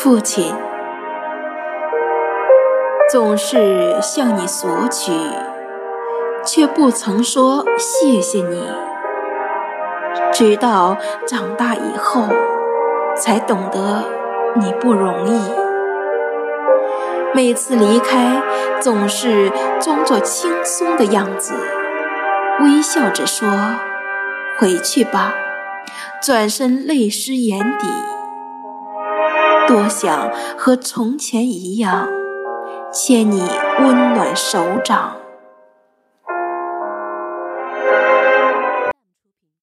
父亲总是向你索取，却不曾说谢谢你。直到长大以后，才懂得你不容易。每次离开，总是装作轻松的样子，微笑着说：“回去吧。”转身泪湿眼底。多想和从前一样，牵你温暖手掌。